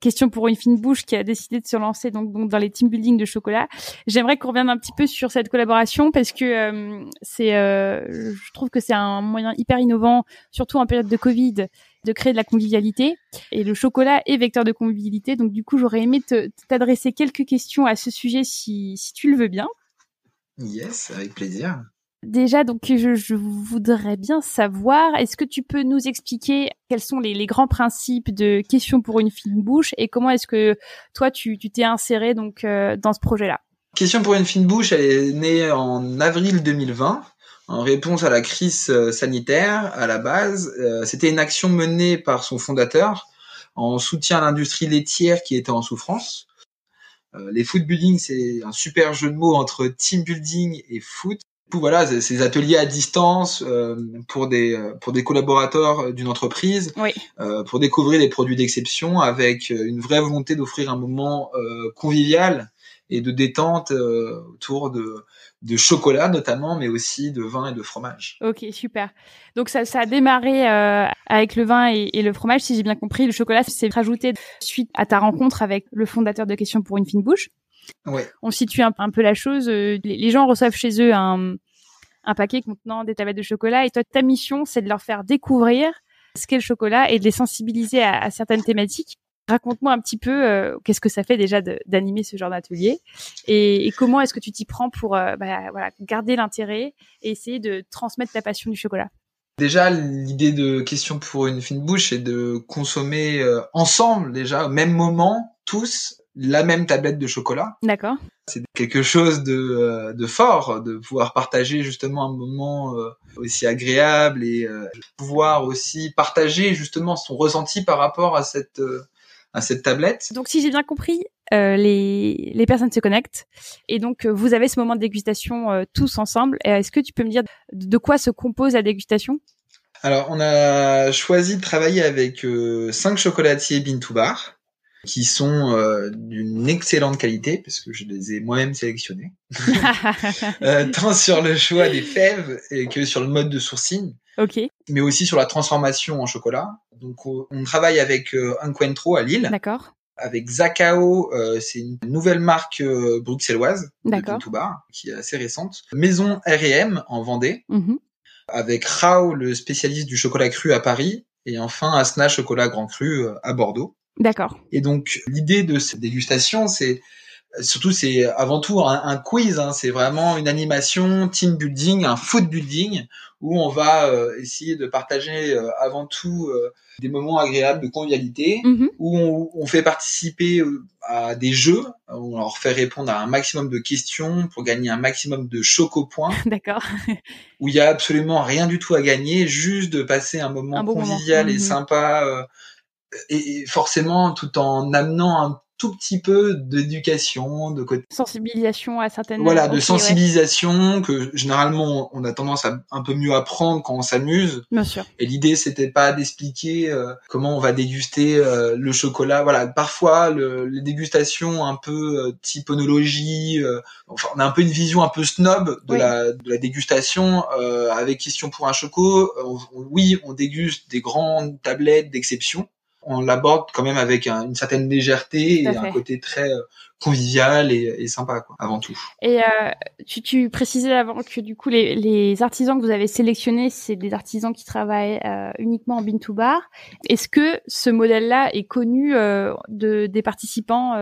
Question pour une fine bouche qui a décidé de se lancer donc, dans les team building de chocolat. J'aimerais qu'on revienne un petit peu sur cette collaboration parce que c'est, je trouve que c'est un moyen hyper innovant, surtout en période de Covid, de créer de la convivialité. Et le chocolat est vecteur de convivialité. Donc du coup, j'aurais aimé t'adresser quelques questions à ce sujet si tu le veux bien. Yes, avec plaisir. Déjà, donc je, voudrais bien savoir, est-ce que tu peux nous expliquer quels sont les, grands principes de questions pour une fine bouche et comment est-ce que toi tu t'es inséré donc euh, dans ce projet-là? Question pour une fine bouche, elle est née en avril 2020 en réponse à la crise euh, sanitaire à la base. Euh, c'était une action menée par son fondateur en soutien à l'industrie laitière qui était en souffrance. Euh, les food building, c'est un super jeu de mots entre team building et food. Voilà, ces ateliers à distance pour des pour des collaborateurs d'une entreprise, oui. pour découvrir des produits d'exception avec une vraie volonté d'offrir un moment convivial et de détente autour de de chocolat notamment, mais aussi de vin et de fromage. Ok, super. Donc ça, ça a démarré euh, avec le vin et, le fromage, si j'ai bien compris. Le chocolat s'est rajouté suite à ta rencontre avec le fondateur de Questions pour une fine bouche. Ouais. On situe un, peu la chose. Euh, les, gens reçoivent chez eux un, un paquet contenant des tablettes de chocolat et toi, ta mission, c'est de leur faire découvrir ce qu'est le chocolat et de les sensibiliser à, à certaines thématiques. Raconte-moi un petit peu euh, qu'est-ce que ça fait déjà d'animer ce genre d'atelier et, et, comment est-ce que tu t'y prends pour euh, bah, voilà, garder l'intérêt et essayer de transmettre ta passion du chocolat? Déjà, l'idée de question pour une fine bouche est de consommer euh, ensemble déjà au même moment tous la même tablette de chocolat. D'accord. C'est quelque chose de, de fort de pouvoir partager justement un moment aussi agréable et pouvoir aussi partager justement son ressenti par rapport à cette à cette tablette. Donc si j'ai bien compris, euh, les, les personnes se connectent et donc euh, vous avez ce moment de dégustation euh, tous ensemble. Est-ce que tu peux me dire de quoi se compose la dégustation? Alors on a choisi de travailler avec cinq chocolatiers Bintou Bar qui sont d'une excellente qualité parce que je les ai moi-même sélectionnés, tant sur le choix des fèves et que sur le mode de sourcing. Ok. Mais aussi sur la transformation en chocolat. Donc on travaille avec euh, Encuentro à Lille. D'accord. Avec Zakao, euh, c'est une nouvelle marque euh, bruxelloise de Touba, qui est assez récente. Maison R&M en Vendée. Mm-hmm. Avec Rao, le spécialiste du chocolat cru à Paris. Et enfin Asna Chocolat Grand Cru à Bordeaux. D'accord. Et donc l'idée de cette dégustation, c'est surtout c'est avant tout un, quiz, hein, c'est vraiment une animation, team building, un foot building où on va euh, essayer de partager euh, avant tout euh, des moments agréables de convivialité, mhm. où on, on, fait participer à des jeux, on leur fait répondre à un maximum de questions pour gagner un maximum de choco-points. D'accord. où il y a absolument rien du tout à gagner, juste de passer un moment convivial et mhm. sympa, et, forcément tout en amenant un tout petit peu d'éducation, de côté sensibilisation à certaines voilà, de sensibilisation que généralement on a tendance à un peu mieux apprendre quand on s'amuse. Bien sûr. Et l'idée c'était pas d'expliquer euh, comment on va déguster euh, le chocolat. Voilà, parfois le, les dégustations un peu euh, type onologie, enfin on a un peu une vision un peu snob de la de la dégustation avec question pour un choco. oui, on déguste des grandes tablettes d'exception on l'aborde quand même avec une certaine légèreté et un côté très euh, convivial et, sympa quoi, avant tout. Et euh, tu, tu, précisais avant que du coup les, les artisans que vous avez sélectionnés, c'est des artisans qui travaillent euh, uniquement en bin to bar. Est-ce que ce modèle-là est connu de, des participants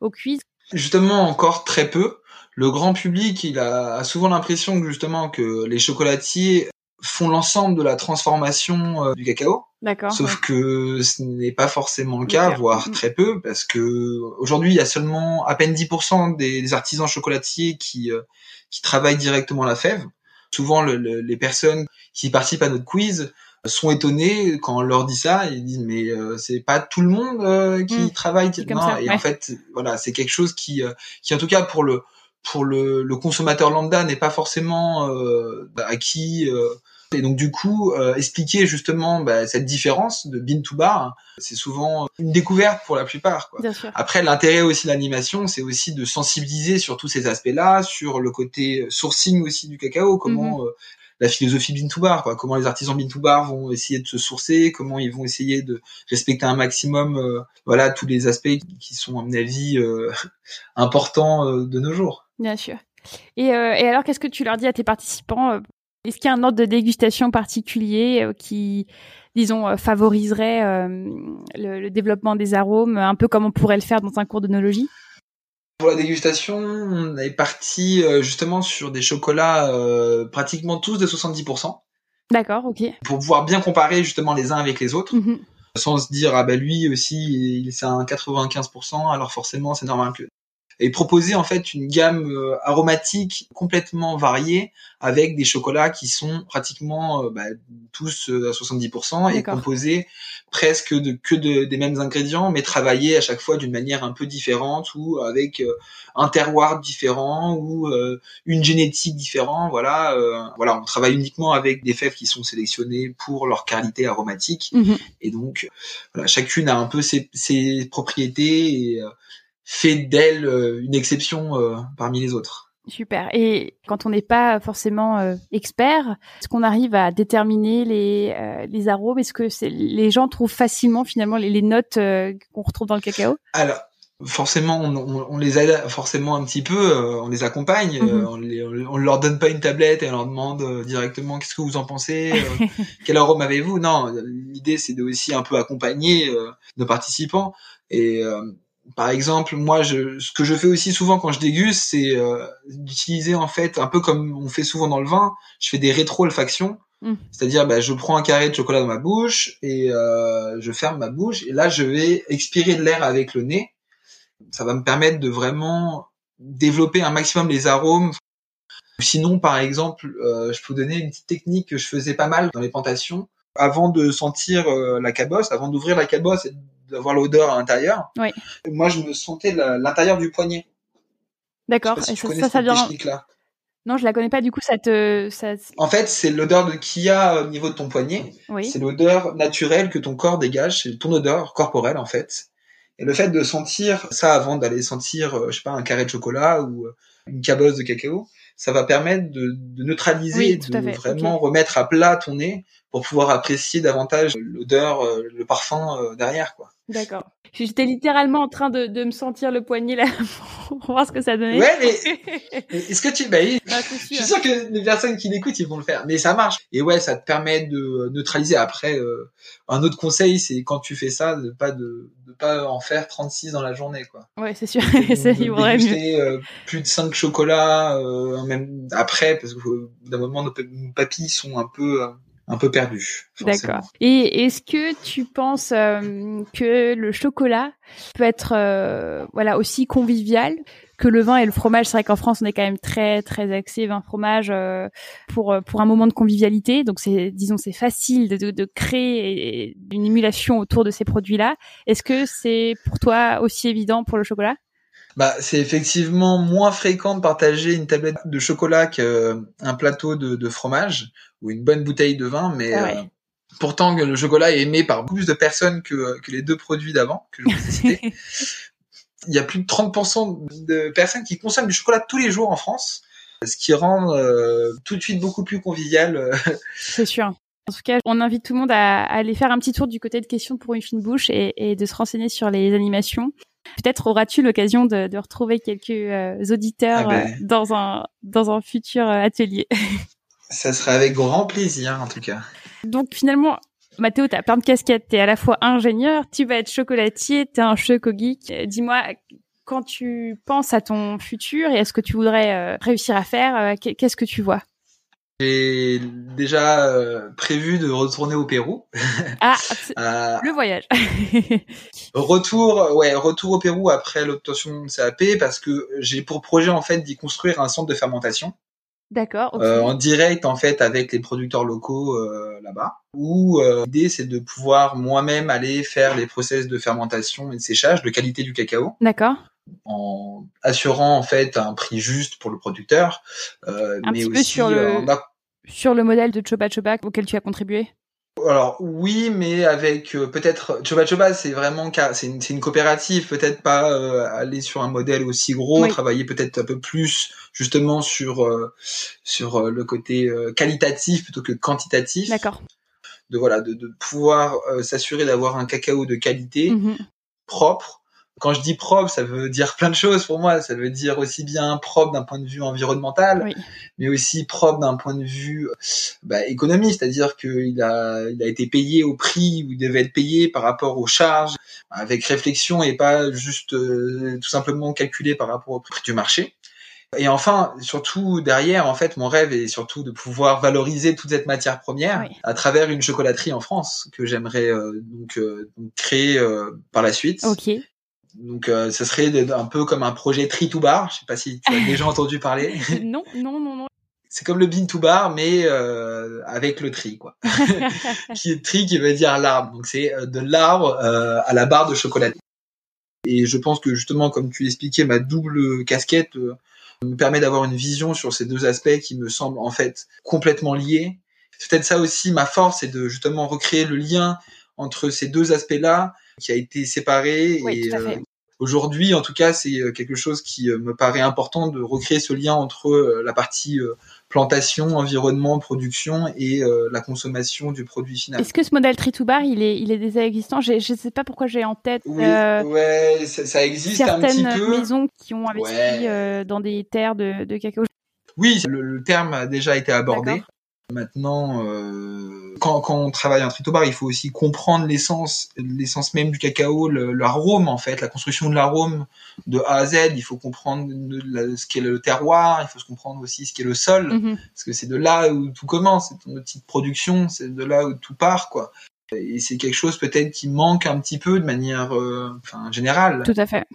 au quiz? Justement, encore très peu. Le grand public, il a, a souvent l'impression que justement que les chocolatiers font l'ensemble de la transformation du cacao. D'accord. Sauf que ce n'est pas forcément le cas, voire mm. très peu, parce que aujourd'hui il y a seulement à peine 10% des, artisans chocolatiers qui euh, qui travaillent directement la fève. Souvent les personnes qui participent à notre quiz sont étonnées quand on leur dit ça, ils disent mais euh, c'est pas tout le monde euh, qui mm. travaille non, et en fait voilà c'est quelque chose qui qui en tout cas pour le pour le, le consommateur lambda n'est pas forcément acquis et donc du coup, euh, expliquer justement bah, cette différence de bin to bar, c'est souvent une découverte pour la plupart. Quoi. Après, l'intérêt aussi de l'animation, c'est aussi de sensibiliser sur tous ces aspects-là, sur le côté sourcing aussi du cacao, comment mhm. euh, la philosophie bin to bar, quoi, comment les artisans bin to bar vont essayer de se sourcer, comment ils vont essayer de respecter un maximum, euh, voilà, tous les aspects qui sont à mon avis importants de nos jours. Bien sûr. Et, et alors, qu'est-ce que tu leur dis à tes participants est-ce qu'il y a un ordre de dégustation particulier euh, qui, disons, euh, favoriserait euh, le, développement des arômes, un peu comme on pourrait le faire dans un cours d'onologie pour la dégustation, on est parti justement sur des chocolats pratiquement tous de 70%. D'accord, ok. Pour pouvoir bien comparer justement les uns avec les autres, mhm. sans se dire ah ben lui aussi il c'est un 95%, alors forcément c'est normal que et proposer en fait une gamme euh, aromatique complètement variée avec des chocolats qui sont pratiquement euh, bah, tous euh, à 70% et composés presque de que de, des mêmes ingrédients mais travaillés à chaque fois d'une manière un peu différente ou avec un terroir différent ou une génétique différente. Voilà voilà on travaille uniquement avec des fèves qui sont sélectionnées pour leur qualité aromatique. Mhm. et donc voilà chacune a un peu ses, ses propriétés et fait d'elle euh, une exception euh, parmi les autres. Super. Et quand on n'est pas forcément euh, expert, est-ce qu'on arrive à déterminer les, les arômes Est-ce que les gens trouvent facilement finalement les, notes qu'on retrouve dans le cacao? Alors, forcément, on, on, les aide forcément un petit peu, on les accompagne, mhm. on, les, on, leur donne pas une tablette et on leur demande directement qu'est-ce que vous en pensez, quel arôme avez-vous? Non, l'idée c'est de aussi un peu accompagner nos participants et par exemple, moi, je, ce que je fais aussi souvent quand je déguste, c'est euh, d'utiliser en fait un peu comme on fait souvent dans le vin. Je fais des rétro-olfactions, mm. c'est-à-dire, bah, je prends un carré de chocolat dans ma bouche et euh, je ferme ma bouche et là, je vais expirer de l'air avec le nez. Ça va me permettre de vraiment développer un maximum les arômes. Sinon, par exemple, euh, je peux vous donner une petite technique que je faisais pas mal dans les plantations. Avant de sentir euh, la cabosse, avant d'ouvrir la cabosse et d'avoir l'odeur à l'intérieur. Oui. Moi, je me sentais l'intérieur du poignet. D'accord. Si ça, ça, ça vient. Là. Non, je la connais pas. Du coup, ça te. Ça... En fait, c'est l'odeur qu'il y a au niveau de ton poignet. Oui. C'est l'odeur naturelle que ton corps dégage. C'est ton odeur corporelle, en fait. Et le fait de sentir ça avant d'aller sentir, euh, je sais pas, un carré de chocolat ou euh, une cabosse de cacao, ça va permettre de, de neutraliser, de vraiment remettre à plat ton nez pour pouvoir apprécier davantage l'odeur, euh, le parfum derrière, quoi. D'accord. J'étais littéralement en train de, de, me sentir le poignet là pour voir ce que ça donnait. Ouais, mais est-ce que tu... Bah, ah, je suis sûr que les personnes qui l'écoutent, ils vont le faire. Mais ça marche. Et ouais, ça te permet de neutraliser. Après, euh, un autre conseil, c'est quand tu fais ça, de pas de, de pas en faire 36 dans la journée, quoi. Ouais, c'est sûr. ça, il vaudrait mieux. Euh, plus de 5 chocolats, euh, même après, parce que d'un moment, nos, papilles sont un peu un peu perdu. D'accord. Et est-ce que tu penses euh, que le chocolat peut être euh, voilà aussi convivial que le vin et le fromage? C'est vrai qu'en France, on est quand même très très axé vin fromage euh, pour pour un moment de convivialité. Donc c'est disons c'est facile de, de, créer une émulation autour de ces produits-là. Est-ce que c'est pour toi aussi évident pour le chocolat? Bah, c'est effectivement moins fréquent de partager une tablette de chocolat qu'un plateau de, de, fromage ou une bonne bouteille de vin, mais ah euh, pourtant le chocolat est aimé par plus de personnes que, que les deux produits d'avant que je vous ai cités. Il y a plus de 30% de personnes qui consomment du chocolat tous les jours en France, ce qui rend euh, tout de suite beaucoup plus convivial. Euh. C'est sûr. En tout cas, on invite tout le monde à, aller faire un petit tour du côté de questions pour une fine bouche et, et de se renseigner sur les animations. Peut-être auras-tu l'occasion de, de, retrouver quelques euh, auditeurs ah ben. euh, dans un dans un futur euh, atelier. Ça serait avec grand plaisir en tout cas. Donc finalement, Mathéo, tu as plein de casquettes. Tu es à la fois ingénieur, tu vas être chocolatier, tu es un choco geek. Dis-moi, quand tu penses à ton futur et à ce que tu voudrais réussir à faire, qu'est-ce que tu vois? J'ai déjà euh, prévu de retourner au Pérou. Ah, euh, le voyage. retour, ouais, retour au Pérou après l'obtention de CAP parce que j'ai pour projet en fait d'y construire un centre de fermentation. D'accord. Euh, en direct en fait avec les producteurs locaux là-bas. Où l'idée c'est de pouvoir moi-même aller faire les process de fermentation et de séchage de qualité du cacao. D'accord en assurant en fait un prix juste pour le producteur, euh, un mais petit aussi peu sur le, sur le modèle de Choba Choba auquel tu as contribué? Alors oui, mais avec euh, peut-être Choba Choba, c'est vraiment c'est une, une, coopérative, peut-être pas euh, aller sur un modèle aussi gros, travailler peut-être un peu plus justement sur sur le côté qualitatif plutôt que quantitatif. D'accord. De voilà, de, de pouvoir s'assurer d'avoir un cacao de qualité, mmh propre, quand je dis propre, ça veut dire plein de choses pour moi. Ça veut dire aussi bien propre d'un point de vue environnemental, mais aussi propre d'un point de vue bah, économique, c'est-à-dire qu'il a, il a été payé au prix où il devait être payé par rapport aux charges, avec réflexion et pas juste euh, tout simplement calculé par rapport au prix du marché. Et enfin, surtout derrière, en fait, mon rêve est surtout de pouvoir valoriser toute cette matière première à travers une chocolaterie en France que j'aimerais euh, donc, euh, créer par la suite. Donc, euh, ce serait un peu comme un projet Tree to Bar. Je sais pas si tu as déjà entendu parler. non, non, non, non. C'est comme le bean to bar, mais euh, avec le tri, quoi. qui est tri qui veut dire l'arbre. Donc, c'est euh, de l'arbre euh, à la barre de chocolat. Et je pense que justement, comme tu l'expliquais, ma double casquette euh, me permet d'avoir une vision sur ces deux aspects qui me semblent en fait complètement liés. C'est peut-être ça aussi ma force, c'est de justement recréer le lien entre ces deux aspects-là qui a été séparé. et, euh, aujourd'hui, en tout cas, c'est euh, quelque chose qui euh, me paraît important de recréer ce lien entre la partie plantation, environnement, production et la consommation du produit final. Est-ce que ce modèle tree to bar, il est, il est déjà existant? Je ne sais pas pourquoi j'ai en tête. Oui, ouais, ça, existe un petit peu. Certaines maisons qui ont investi dans des terres de, de cacao. Oui, le, le, terme a déjà été abordé. Maintenant, euh, quand, quand, on travaille en tritobar, il faut aussi comprendre l'essence, l'essence même du cacao, l'arôme en fait, la construction de l'arôme de A à Z. Il faut comprendre ce qu'est le terroir, il faut se comprendre aussi ce qu'est le sol, mm-hmm. parce que c'est de là où tout commence, c'est notre petite production, c'est de là où tout part, quoi. Et c'est quelque chose peut-être qui manque un petit peu de manière, euh, enfin, générale. Tout à fait.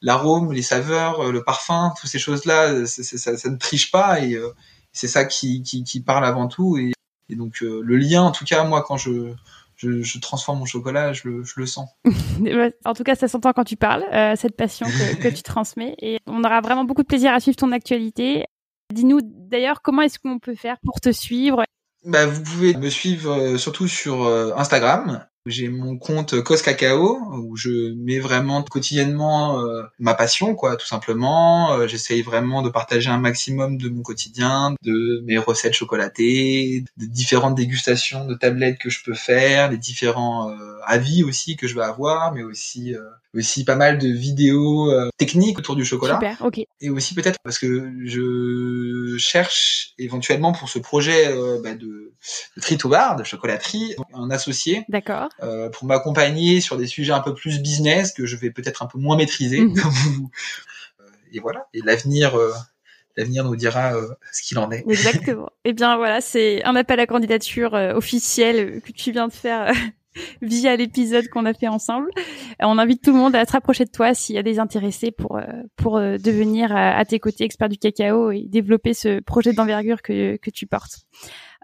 L'arôme, les saveurs, le parfum, toutes ces choses-là, ça, ça, ça, ne triche pas et euh, c'est ça qui, qui, qui, parle avant tout. Et, et donc euh, le lien, en tout cas, moi, quand je, je, je transforme mon chocolat, je le, je le sens. en tout cas, ça s'entend quand tu parles, euh, cette passion que, que tu transmets. Et on aura vraiment beaucoup de plaisir à suivre ton actualité. Dis-nous d'ailleurs comment est-ce qu'on peut faire pour te suivre? Bah, vous pouvez me suivre euh, surtout sur Instagram j'ai mon compte Cos Cacao où je mets vraiment quotidiennement euh, ma passion, quoi, tout simplement. Euh, j'essaye vraiment de partager un maximum de mon quotidien, de mes recettes chocolatées, de différentes dégustations de tablettes que je peux faire, les différents euh, avis aussi que je vais avoir, mais aussi aussi pas mal de vidéos techniques autour du chocolat. Super, ok. Et aussi peut-être parce que je cherche éventuellement pour ce projet bah, de, de tri to bar, de chocolaterie, un associé. D'accord. Euh, pour m'accompagner sur des sujets un peu plus business que je vais peut-être un peu moins maîtriser. Mhm. Euh, et voilà. Et l'avenir, euh, l'avenir nous dira ce qu'il en est. Exactement. Eh bien voilà, c'est un appel à candidature officiel que tu viens de faire via l'épisode qu'on a fait ensemble. On invite tout le monde à se rapprocher de toi s'il y a des intéressés pour pour devenir à tes côtés expert du cacao et développer ce projet d'envergure que que tu portes.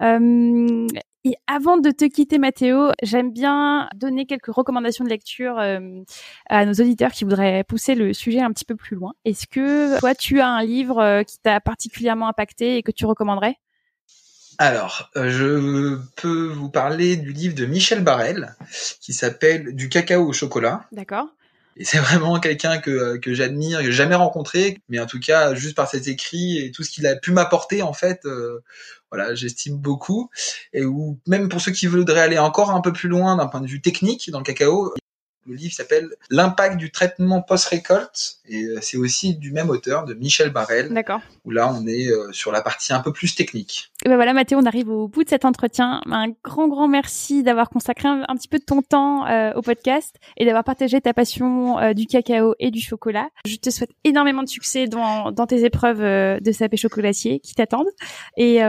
Euh, et avant de te quitter, Mathéo, j'aime bien donner quelques recommandations de lecture euh, à nos auditeurs qui voudraient pousser le sujet un petit peu plus loin. Est-ce que toi, tu as un livre euh, qui t'a particulièrement impacté et que tu recommanderais? Alors, je peux vous parler du livre de Michel Barrel qui s'appelle Du cacao au chocolat. D'accord. Et c'est vraiment quelqu'un que, que j'admire, que j'ai jamais rencontré, mais en tout cas, juste par ses écrits et tout ce qu'il a pu m'apporter, en fait, voilà, j'estime beaucoup. Et ou même pour ceux qui voudraient aller encore un peu plus loin d'un point de vue technique dans le cacao, le livre s'appelle L'impact du traitement post-récolte et euh, c'est aussi du même auteur de Michel Barrel. D'accord. Où là on est euh, sur la partie un peu plus technique. Et ben voilà Mathieu, on arrive au bout de cet entretien. Un grand grand merci d'avoir consacré un, petit peu de ton temps euh, au podcast et d'avoir partagé ta passion du cacao et du chocolat. Je te souhaite énormément de succès dans, dans tes épreuves de sapé chocolatier qui t'attendent et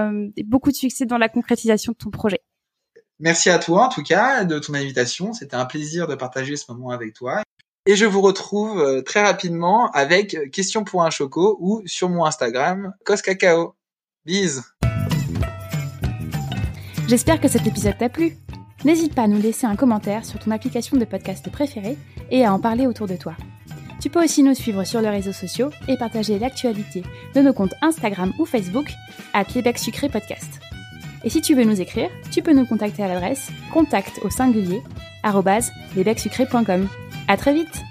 beaucoup de succès dans la concrétisation de ton projet. Merci à toi en tout cas de ton invitation. C'était un plaisir de partager ce moment avec toi. Et je vous retrouve euh, très rapidement avec Question pour un choco ou sur mon Instagram Coscacao. Bise J'espère que cet épisode t'a plu. N'hésite pas à nous laisser un commentaire sur ton application de podcast préférée et à en parler autour de toi. Tu peux aussi nous suivre sur les réseaux sociaux et partager l'actualité de nos comptes Instagram ou Facebook à Québec Sucré Podcast. Et si tu veux nous écrire, tu peux nous contacter à l'adresse contact au singulier lesbecsucrés.com. À très vite!